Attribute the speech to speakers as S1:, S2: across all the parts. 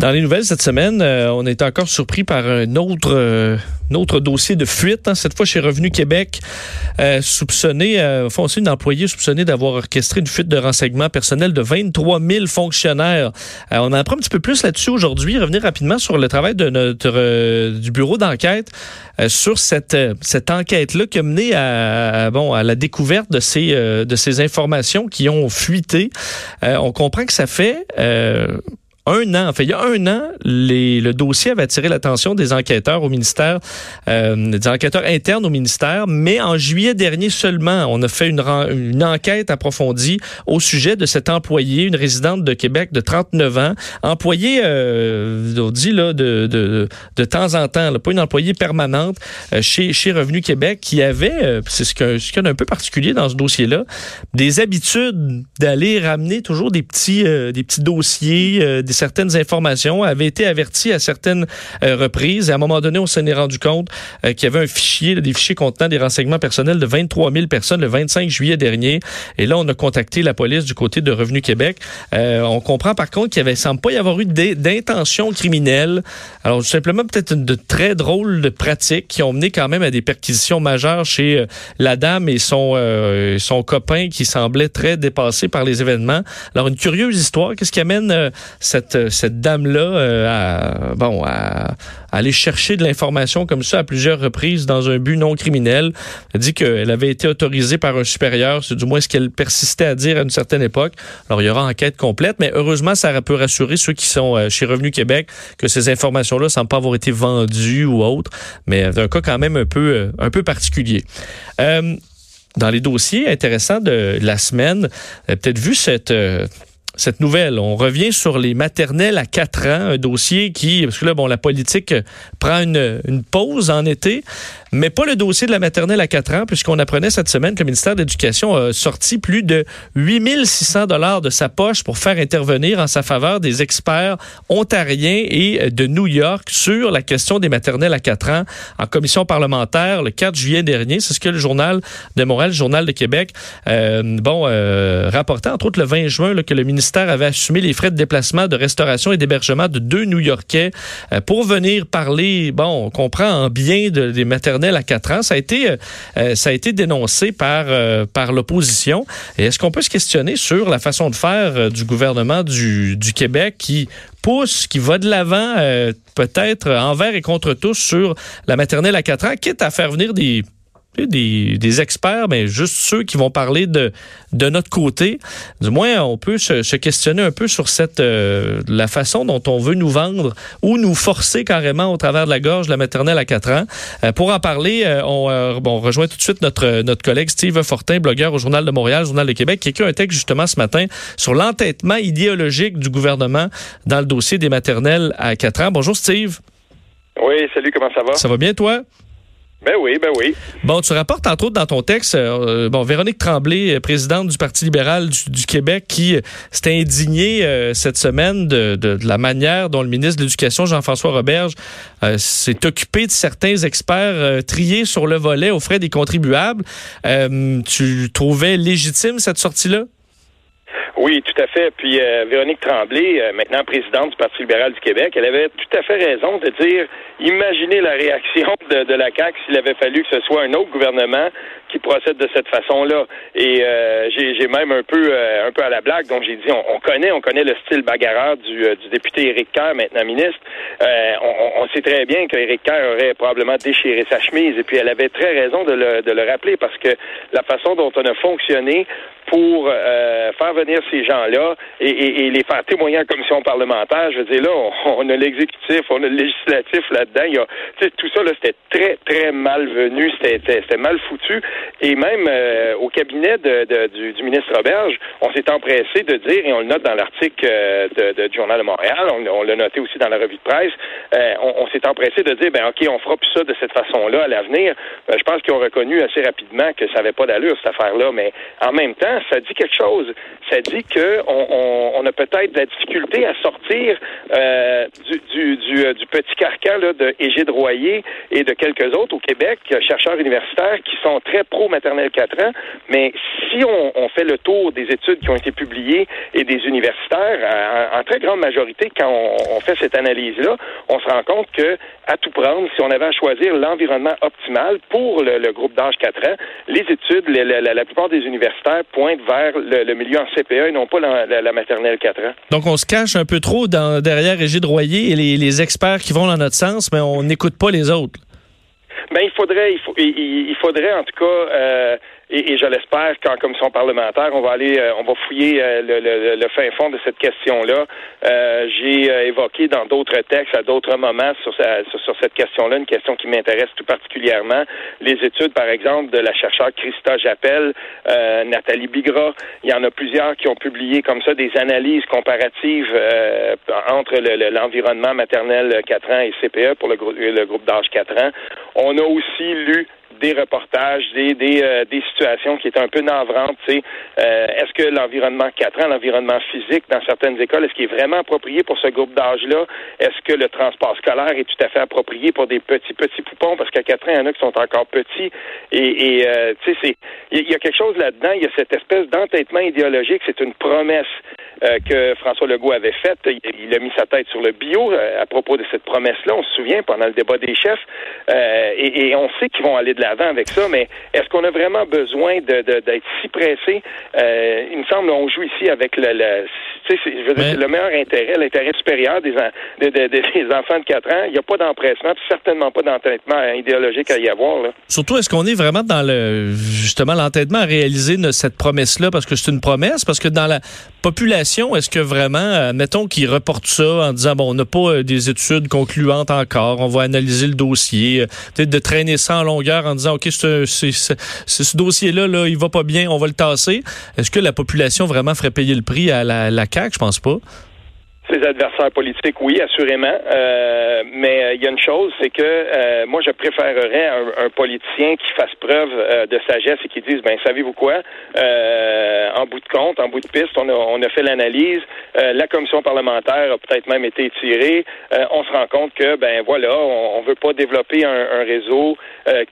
S1: Dans les nouvelles cette semaine, euh, on est encore surpris par un autre, euh, dossier de fuite, hein, cette fois chez Revenu Québec, euh, soupçonné, euh, foncé une employée soupçonnée d'avoir orchestré une fuite de renseignements personnels de 23 000 fonctionnaires. Euh, on en apprend un petit peu plus là-dessus aujourd'hui. Revenir rapidement sur le travail de notre euh, du bureau d'enquête euh, sur cette euh, cette enquête-là qui a mené à, à, bon à la découverte de ces euh, de ces informations qui ont fuité. Euh, on comprend que ça fait un an, il y a un an, le dossier avait attiré l'attention des enquêteurs au ministère, euh, des enquêteurs internes au ministère, mais en juillet dernier seulement, on a fait une, enquête approfondie au sujet de cette employée, une résidente de Québec de 39 ans, employée, euh, on dit là, de, temps en temps, pas une employée permanente euh, chez, chez Revenu Québec, qui avait, c'est ce qu'il peu particulier dans ce dossier-là, des habitudes d'aller ramener toujours des petits, des petits dossiers, des certaines informations, avait été averti à certaines euh, reprises. Et à un moment donné, on s'en est rendu compte euh, qu'il y avait un fichier, des fichiers contenant des renseignements personnels de 23 000 personnes le 25 juillet dernier. Et là, on a contacté la police du côté de Revenu Québec. Euh, on comprend par contre qu'il ne semble pas y avoir eu d'intention criminelle. Alors, tout simplement, peut-être de très drôles de pratiques qui ont mené quand même à des perquisitions majeures chez la dame et son, copain qui semblait très dépassé par les événements. Alors, une curieuse histoire. Qu'est-ce qui amène euh, cette, cette dame-là euh, bon, à, aller chercher de l'information comme ça à plusieurs reprises dans un but non criminel? Elle dit qu'elle avait été autorisée par un supérieur. C'est du moins ce qu'elle persistait à dire à une certaine époque. Alors, il y aura enquête complète, mais heureusement, ça peut rassurer ceux qui sont euh, chez Revenu Québec que ces informations-là semblent pas avoir été vendues ou autres, mais un cas quand même un peu, euh, un peu particulier. Euh, dans les dossiers intéressants de la semaine, peut-être vu cette cette nouvelle. On revient sur les maternelles à 4 ans, un dossier qui, parce que là, bon, la politique prend une, une pause en été, mais pas le dossier de la maternelle à 4 ans, puisqu'on apprenait cette semaine que le ministère de l'Éducation a sorti plus de 8600 dollars de sa poche pour faire intervenir en sa faveur des experts ontariens et de New York sur la question des maternelles à 4 ans en commission parlementaire le 4 juillet dernier. C'est ce que le journal de Montréal, le journal de Québec, euh, bon, euh, rapportait entre autres le 20 juin là, que le ministère avait assumé les frais de déplacement, de restauration et d'hébergement de deux New-Yorkais euh, pour venir parler, bon, on comprend en bien de, des maternelles à 4 ans. Ça a été, euh, ça a été dénoncé par, euh, par l'opposition. Est-ce qu'on peut se questionner sur la façon de faire euh, du gouvernement du, Québec qui pousse, qui va de l'avant, peut-être envers et contre tous sur la maternelle à 4 ans, quitte à faire venir des des, des, experts, mais juste ceux qui vont parler de, de notre côté. Du moins, on peut se, se questionner un peu sur cette euh, la façon dont on veut nous vendre ou nous forcer carrément au travers de la gorge la maternelle à 4 ans. Euh, pour en parler, euh, on, bon, on rejoint tout de suite notre, notre collègue Steve Fortin, blogueur au Journal de Montréal, Journal de Québec, qui a écrit un texte justement ce matin sur l'entêtement idéologique du gouvernement dans le dossier des maternelles à 4 ans. Bonjour Steve.
S2: Oui, salut, comment ça va?
S1: Ça va bien toi?
S2: Ben oui, ben oui.
S1: Bon, tu rapportes entre autres dans ton texte, euh, bon, Véronique Tremblay, euh, présidente du Parti libéral du, Québec, qui euh, s'est indignée euh, cette semaine de, de, de, la manière dont le ministre de l'Éducation, Jean-François Roberge, euh, s'est occupé de certains experts triés sur le volet aux frais des contribuables. tu trouvais légitime cette sortie-là?
S2: Oui, tout à fait. Puis euh, Véronique Tremblay, euh, maintenant présidente du Parti libéral du Québec, elle avait tout à fait raison de dire imaginez la réaction de, de la CAQ s'il avait fallu que ce soit un autre gouvernement qui procède de cette façon-là. Et euh, j'ai même un peu euh, un peu à la blague, donc j'ai dit on, on, connaît, on connaît le style bagarreur du, euh, du député Éric Kerr, maintenant ministre. Euh, on, on, sait très bien qu'Éric Kerr aurait probablement déchiré sa chemise, et puis elle avait très raison de le, de le rappeler, parce que la façon dont on a fonctionné pour euh, faire venir ces gens-là et, et, et, les faire témoigner en commission parlementaire. Je veux dire, là, on, on a l'exécutif, on a le législatif là-dedans. Tout ça, là, c'était très, très malvenu, c'était mal foutu. Et même euh, au cabinet de, de, du, du, ministre Roberge, on s'est empressé de dire, et on le note dans l'article euh, de, du Journal de Montréal, on, on l'a noté aussi dans la revue de presse, euh, on, on s'est empressé de dire, ben OK, on fera plus ça de cette façon-là à l'avenir. Ben, je pense qu'ils ont reconnu assez rapidement que ça n'avait pas d'allure, cette affaire-là. Mais en même temps, ça dit quelque chose. Ça dit que on, a peut-être de la difficulté à sortir euh, du, du, petit carcan là, de Égide Royer et de quelques autres au Québec, chercheurs universitaires qui sont très pro-maternelle 4 ans, mais si on, fait le tour des études qui ont été publiées et des universitaires, en, très grande majorité, quand on, fait cette analyse-là, on se rend compte que à tout prendre, si on avait à choisir l'environnement optimal pour le, groupe d'âge 4 ans, les études, la, plupart des universitaires pointent vers le, milieu en CPE et non pas la, maternelle 4 ans.
S1: Donc on se cache un peu trop dans, derrière Régis Royer et les, les experts qui vont dans notre sens, mais on n'écoute pas les autres.
S2: Ben il faudrait, il, faut, il, faudrait en tout cas euh, et, je l'espère qu'en commission parlementaire, on va aller, euh, on va fouiller euh, le, le, fin fond de cette question-là. Euh, j'ai évoqué dans d'autres textes, à d'autres moments, sur, sur, cette question-là, une question qui m'intéresse tout particulièrement, les études, par exemple, de la chercheure Christa Jappel, Nathalie Bigra. Il y en a plusieurs qui ont publié comme ça des analyses comparatives entre l'environnement maternel 4 ans et CPE pour le, le groupe d'âge 4 ans. On a aussi lu des reportages, des, des, euh, des situations qui étaient un peu navrantes. Euh, est-ce que l'environnement 4 ans, l'environnement physique dans certaines écoles, est-ce qu'il est vraiment approprié pour ce groupe d'âge-là? Est-ce que le transport scolaire est tout à fait approprié pour des petits, petits poupons? Parce qu'à 4 ans, il y en a qui sont encore petits. Et, et euh, tu sais, il y a quelque chose là-dedans. Il y a cette espèce d'entêtement idéologique. C'est une promesse euh, que François Legault avait faite. Il, a mis sa tête sur le bio à propos de cette promesse-là. On se souvient pendant le débat des chefs. et, et on sait qu'ils vont aller de la avant avec ça, mais est-ce qu'on a vraiment besoin d'être de, si pressé? Euh, il me semble qu'on joue ici avec le, le je veux dire, le meilleur intérêt, l'intérêt supérieur des, des enfants de 4 ans. Il n'y a pas d'empressement, certainement pas d'entêtement idéologique à y avoir. Là.
S1: Surtout, est-ce qu'on est vraiment dans le justement l'entêtement à réaliser cette promesse-là? Parce que c'est une promesse? Parce que dans la population, est-ce que vraiment, admettons qu'ils reportent ça en disant, bon, on n'a pas euh, des études concluantes encore, on va analyser le dossier, euh, peut-être de traîner ça en longueur en disant, OK, c'est ce dossier-là, là, il va pas bien, on va le tasser. Est-ce que la population vraiment ferait payer le prix à la, la CAQ? Je pense pas.
S2: Ses adversaires politiques, oui, assurément. Euh, mais euh, il y a une chose, c'est que euh, moi, je préférerais un, politicien qui fasse preuve de sagesse et qui dise, ben, savez-vous quoi, en bout de compte, en bout de piste, on a, on a fait l'analyse, la commission parlementaire a peut-être même été étirée, on se rend compte que, ben voilà, on, on veut pas développer un, un réseau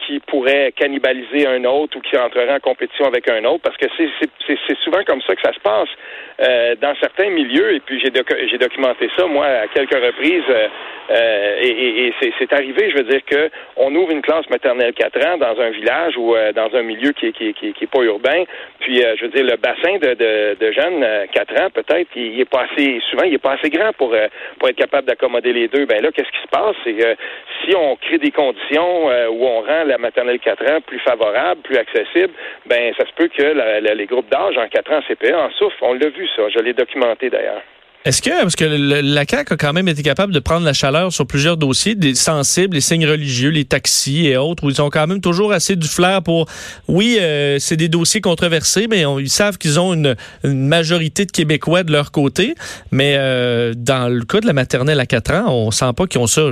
S2: qui pourrait cannibaliser un autre ou qui entrerait en compétition avec un autre, parce que c'est souvent comme ça que ça se passe. dans certains milieux, et puis j'ai documenté ça, moi, à quelques reprises. Euh, euh, et, c'est arrivé, je veux dire, que on ouvre une classe maternelle 4 ans dans un village ou euh, dans un milieu qui, qui, qui, qui est pas urbain. Puis, je veux dire, le bassin de, de, jeunes 4 ans, peut-être, il, est pas assez, souvent, il est pas assez grand pour, pour être capable d'accommoder les deux. Ben là, qu'est-ce qui se passe? C'est que si on crée des conditions où on rend la maternelle 4 ans plus favorable, plus accessible, ben ça se peut que les groupes d'âge en 4 ans CPE en souffrent. On l'a vu, ça. Je l'ai documenté d'ailleurs.
S1: Est-ce que, parce que la CAQ a quand même été capable de prendre la chaleur sur plusieurs dossiers, des sensibles, les signes religieux, les taxis et autres, où ils ont quand même toujours assez du flair pour, oui, euh, c'est des dossiers controversés, mais ils savent qu'ils ont une, majorité de Québécois de leur côté. Mais euh, dans le cas de la maternelle à 4 ans, on sent pas qu'ils ont ça.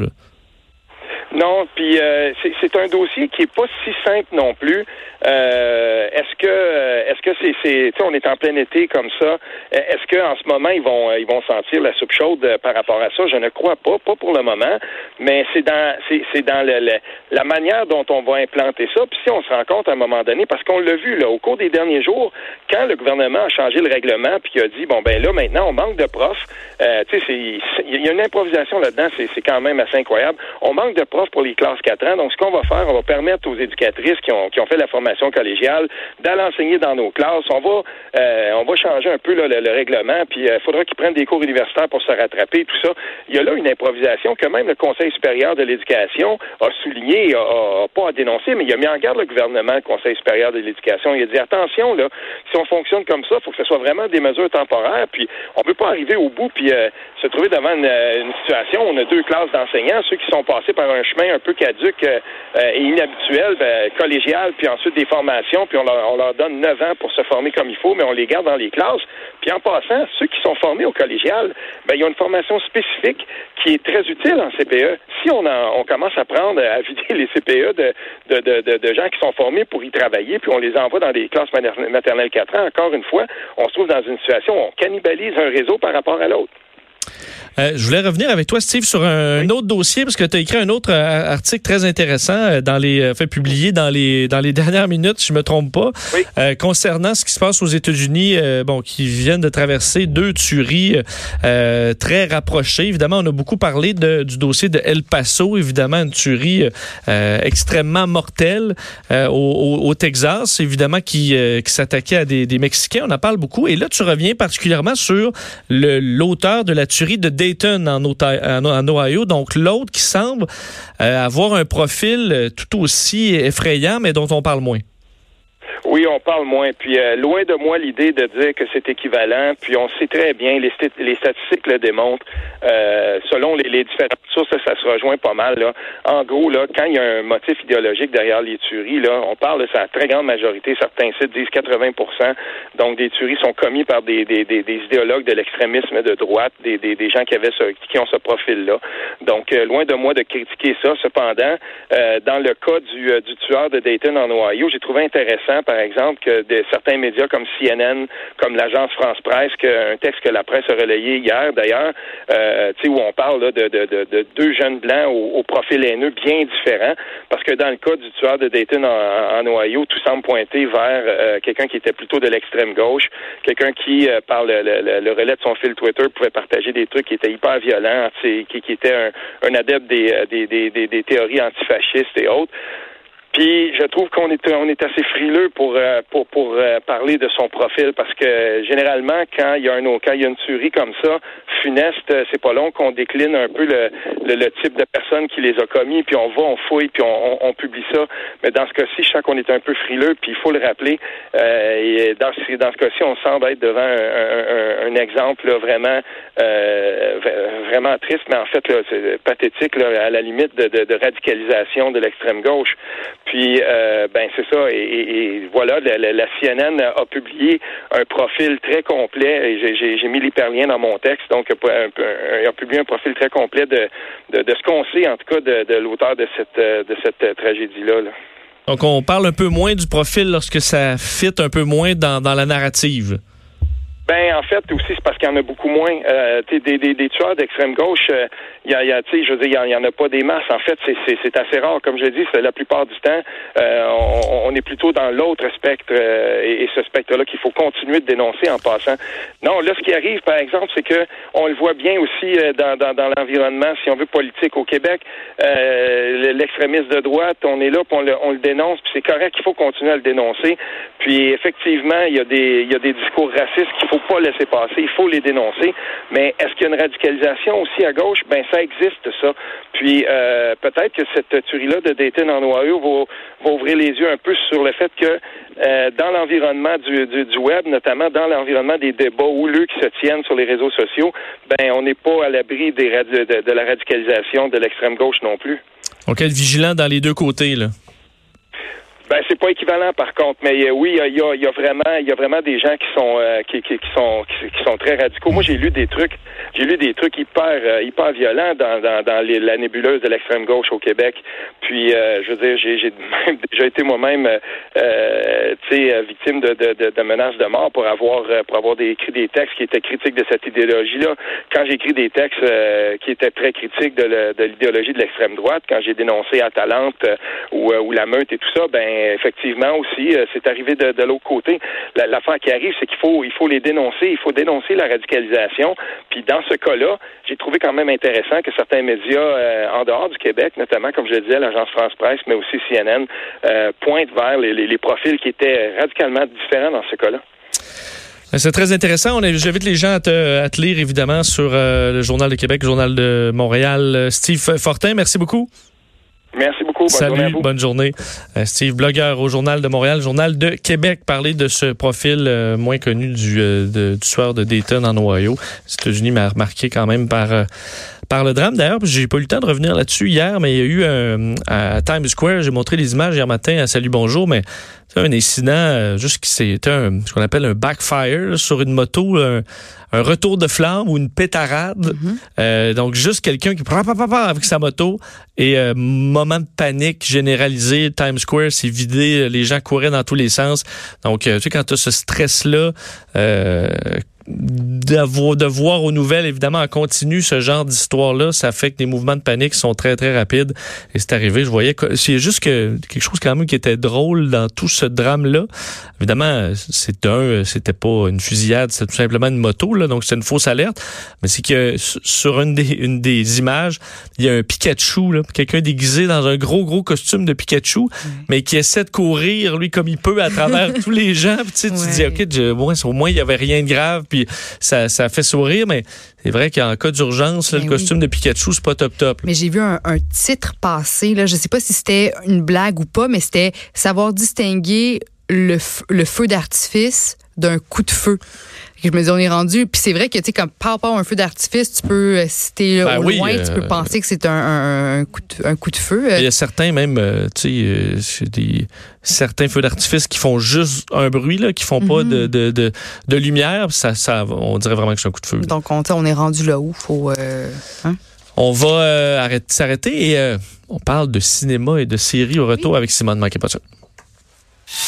S2: Non, puis euh, c'est un dossier qui est pas si simple non plus. Euh, est-ce que est-ce que c'est c'est on est en plein été comme ça. Est-ce que en ce moment ils vont ils vont sentir la soupe chaude euh, par rapport à ça? Je ne crois pas pas pour le moment. Mais c'est dans c'est dans le, la manière dont on va implanter ça. Puis si on se rend compte à un moment donné parce qu'on l'a vu là au cours des derniers jours quand le gouvernement a changé le règlement puis a dit bon ben là maintenant on manque de profs euh, tu sais il y a une improvisation là-dedans c'est quand même assez incroyable. On manque de pour les classes 4 ans donc ce qu'on va faire on va permettre aux éducatrices qui ont qui ont fait la formation collégiale, d'aller enseigner dans nos classes. On va, euh, on va changer un peu le, règlement, puis il euh, faudra qu'ils prennent des cours universitaires pour se rattraper, tout ça. Il y a là une improvisation que même le Conseil supérieur de l'éducation a souligné, a, pas à dénoncer, mais il a mis en garde le gouvernement, le Conseil supérieur de l'éducation. Il a dit attention, là, si on fonctionne comme ça, il faut que ce soit vraiment des mesures temporaires, puis on peut pas arriver au bout, puis euh, se trouver devant une, situation où on a deux classes d'enseignants, ceux qui sont passés par un chemin un peu caduque et inhabituel, ben, collégial, puis ensuite des formations, puis on leur, on leur donne neuf ans pour se former comme il faut, mais on les garde dans les classes. Puis en passant, ceux qui sont formés au collégial, ben, ils ont une formation spécifique qui est très utile en CPE. Si on, on commence à prendre, à vider les CPE de, de, de, de, gens qui sont formés pour y travailler, puis on les envoie dans des classes maternelles 4 ans, encore une fois, on se trouve dans une situation où on cannibalise un réseau par rapport à l'autre.
S1: Euh, je voulais revenir avec toi, Steve, sur un, autre dossier, parce que tu as écrit un autre euh, article très intéressant euh, dans les fait publié dans les dans les dernières minutes, si je me trompe pas, concernant ce qui se passe aux États-Unis, bon, qui viennent de traverser deux tueries très rapprochées. Évidemment, on a beaucoup parlé de, du dossier de El Paso, évidemment, une tuerie extrêmement mortelle au, au, Texas, évidemment, qui, qui s'attaquait à des, des Mexicains. On en parle beaucoup. Et là, tu reviens particulièrement sur l'auteur de la tuerie de Dayton en, Ohio. Donc l'autre qui semble euh, avoir un profil euh, tout aussi effrayant, mais dont on parle moins.
S2: Oui, on parle moins. Puis euh, loin de moi l'idée de dire que c'est équivalent. Puis on sait très bien, les, les statistiques le démontrent. Euh, selon les, différentes sources, ça, se rejoint pas mal. En gros, là, quand il y a un motif idéologique derrière les tueries, là, on parle de sa très grande majorité. Certains sites disent 80% Donc des tueries sont commises par des, idéologues de l'extrémisme de droite, des, des, des gens qui avaient ce, qui ont ce profil-là. Donc euh, loin de moi de critiquer ça. Cependant, dans le cas du, du tueur de Dayton en Ohio, j'ai trouvé intéressant par exemple, que de, certains médias comme CNN, comme l'agence France Presse, un texte que la presse a relayé hier, d'ailleurs, euh, où on parle de, de, de, deux jeunes blancs au, profil haineux bien différent, parce que dans le cas du tueur de Dayton en, Ohio, tout semble pointer vers euh, quelqu'un qui était plutôt de l'extrême gauche, quelqu'un qui, euh, par le, relais de son fil Twitter, pouvait partager des trucs qui étaient hyper violents, qui, qui était un, adepte euh, des, des théories antifascistes et autres. Puis je trouve qu'on est on est assez frileux pour euh, pour pour euh, parler de son profil parce que généralement quand il y a un quand il y a une tuerie comme ça funeste, euh, c'est pas long qu'on décline un peu le, le, type de personne qui les a commis puis on va on fouille puis on, on, publie ça. Mais dans ce cas-ci, je sens qu'on est un peu frileux puis il faut le rappeler. et dans ce dans ce cas-ci, on semble être devant un, un, exemple vraiment vraiment triste, mais en fait là, c'est pathétique là, à la limite de, de, de radicalisation de l'extrême gauche. Puis, euh, ben c'est ça. Et, voilà, la, CNN a publié un profil très complet. J'ai mis l'hyperlien dans mon texte. Donc, il a publié un profil très complet de, de, ce qu'on sait, en tout cas, de, l'auteur de cette, de cette tragédie-là.
S1: Donc, on parle un peu moins du profil lorsque ça fit un peu moins dans, dans la narrative.
S2: Ben en fait aussi c'est parce qu'il y en a beaucoup moins. Euh, des, des, des tueurs d'extrême gauche, il euh, y a, y a je veux dire, il y, en a pas des masses. En fait, c'est assez rare. Comme je dis, c'est la plupart du temps, euh, on, on, est plutôt dans l'autre spectre euh, et, ce spectre-là qu'il faut continuer de dénoncer en passant. Non, là, ce qui arrive, par exemple, c'est que on le voit bien aussi dans, dans, dans l'environnement, si on veut politique au Québec, l'extrémisme de droite, on est là, puis on le, on le dénonce, puis c'est correct qu'il faut continuer à le dénoncer. Puis effectivement, il y a des il y a des discours racistes qu'il faut faut pas laisser passer, il faut les dénoncer. Mais est-ce qu'il y a une radicalisation aussi à gauche? Ben ça existe, ça. Puis euh, peut-être que cette tuerie-là de Dayton en Ohio va, ouvrir les yeux un peu sur le fait que euh, dans l'environnement du, web, notamment dans l'environnement des débats houleux qui se tiennent sur les réseaux sociaux, ben on n'est pas à l'abri de, la radicalisation de l'extrême gauche non plus.
S1: Donc être vigilant dans les deux côtés, là.
S2: Ben c'est pas équivalent par contre, mais euh, oui, il y a, y a, vraiment, il y a vraiment des gens qui sont euh, qui, qui, sont qui, sont très radicaux. Moi, j'ai lu des trucs, j'ai lu des trucs hyper euh, hyper violents dans dans, dans les, la nébuleuse de l'extrême gauche au Québec. Puis, je veux dire, j'ai déjà été moi-même, tu sais, victime de, de, de, menaces de mort pour avoir pour avoir écrit des textes qui étaient critiques de cette idéologie-là. Quand j'ai écrit des textes qui étaient très critiques de l'idéologie de l'extrême droite, quand j'ai dénoncé Atalante ou, ou la meute et tout ça, ben effectivement aussi, euh, c'est arrivé de, l'autre côté. L'affaire qui arrive, c'est qu'il faut, il faut les dénoncer, il faut dénoncer la radicalisation. Puis dans ce cas-là, j'ai trouvé quand même intéressant que certains médias euh, en dehors du Québec, notamment comme je le disais, l'agence France Presse, mais aussi CNN, euh, pointent vers les, profils qui étaient radicalement différents dans ce cas-là.
S1: C'est très intéressant. J'invite les gens à te, lire, évidemment, sur le Journal de Québec, le Journal de Montréal. Steve Fortin, merci beaucoup.
S2: Merci beaucoup. Bonne
S1: Salut,
S2: journée à vous.
S1: bonne journée. Euh, Steve, blogueur au Journal de Montréal, Journal de Québec, parler de ce profil euh, moins connu du, euh, de, du soir de Dayton en Ohio. Les États-Unis m'a remarqué quand même par, euh, par le drame. D'ailleurs, j'ai pas eu le temps de revenir là-dessus hier, mais il y a eu un, à Times Square, j'ai montré les images hier matin à Salut Bonjour, mais c'est un incident euh, juste qui c'était un ce qu'on appelle un backfire sur une moto, un, un retour de flamme ou une pétarade. Euh, donc juste quelqu'un qui prend avec sa moto et euh, moment de panique généralisé. Times Square s'est vidé, les gens couraient dans tous les sens. Donc euh, tu sais quand tu as ce stress là. Euh, d'avoir de voir aux nouvelles. Évidemment en continu ce genre d'histoire là ça fait que les mouvements de panique sont très très rapides. Et c'est arrivé je voyais c'est juste que quelque chose quand même qui était drôle dans tout ce drame là évidemment c'est un c'était pas une fusillade c'était tout simplement une moto là. Donc c'est une fausse alerte. Mais c'est que sur une des une des images il y a un Pikachu là. Quelqu'un déguisé dans un gros gros costume de Pikachu mais qui essaie de courir lui comme il peut à travers tous les gens. Puis, tu sais, tu dis ok je- au moins au moins il y avait rien de grave. Puis ça ça fait sourire mais c'est vrai qu'en cas d'urgence
S3: Ben
S1: le
S3: oui.
S1: costume de Pikachu c'est pas top top là.
S3: Mais j'ai vu un, un titre passer, là, je sais pas si c'était une blague ou pas, mais c'était savoir distinguer le feu d'artifice d'un coup de feu. Je me dis, on est rendu. Puis c'est vrai que, tu sais, comme par rapport à un feu d'artifice, tu peux, euh, si t'es
S1: Ben
S3: au
S1: oui,
S3: loin,
S1: euh,
S3: tu peux penser que c'est un, un- un coup de, un coup de feu.
S1: Il y a certains même, euh, tu sais, euh, des certains feux d'artifice qui font juste un bruit là, qui font pas
S3: Mhm.
S1: de, de, de, de lumière. Ça, ça, on dirait vraiment que c'est un coup de feu. là.
S3: Donc, on, on est rendu là où? Faut. euh, hein?
S1: On va euh, arrêter- s'arrêter et euh, on parle de cinéma et de séries au retour avec Simone ça.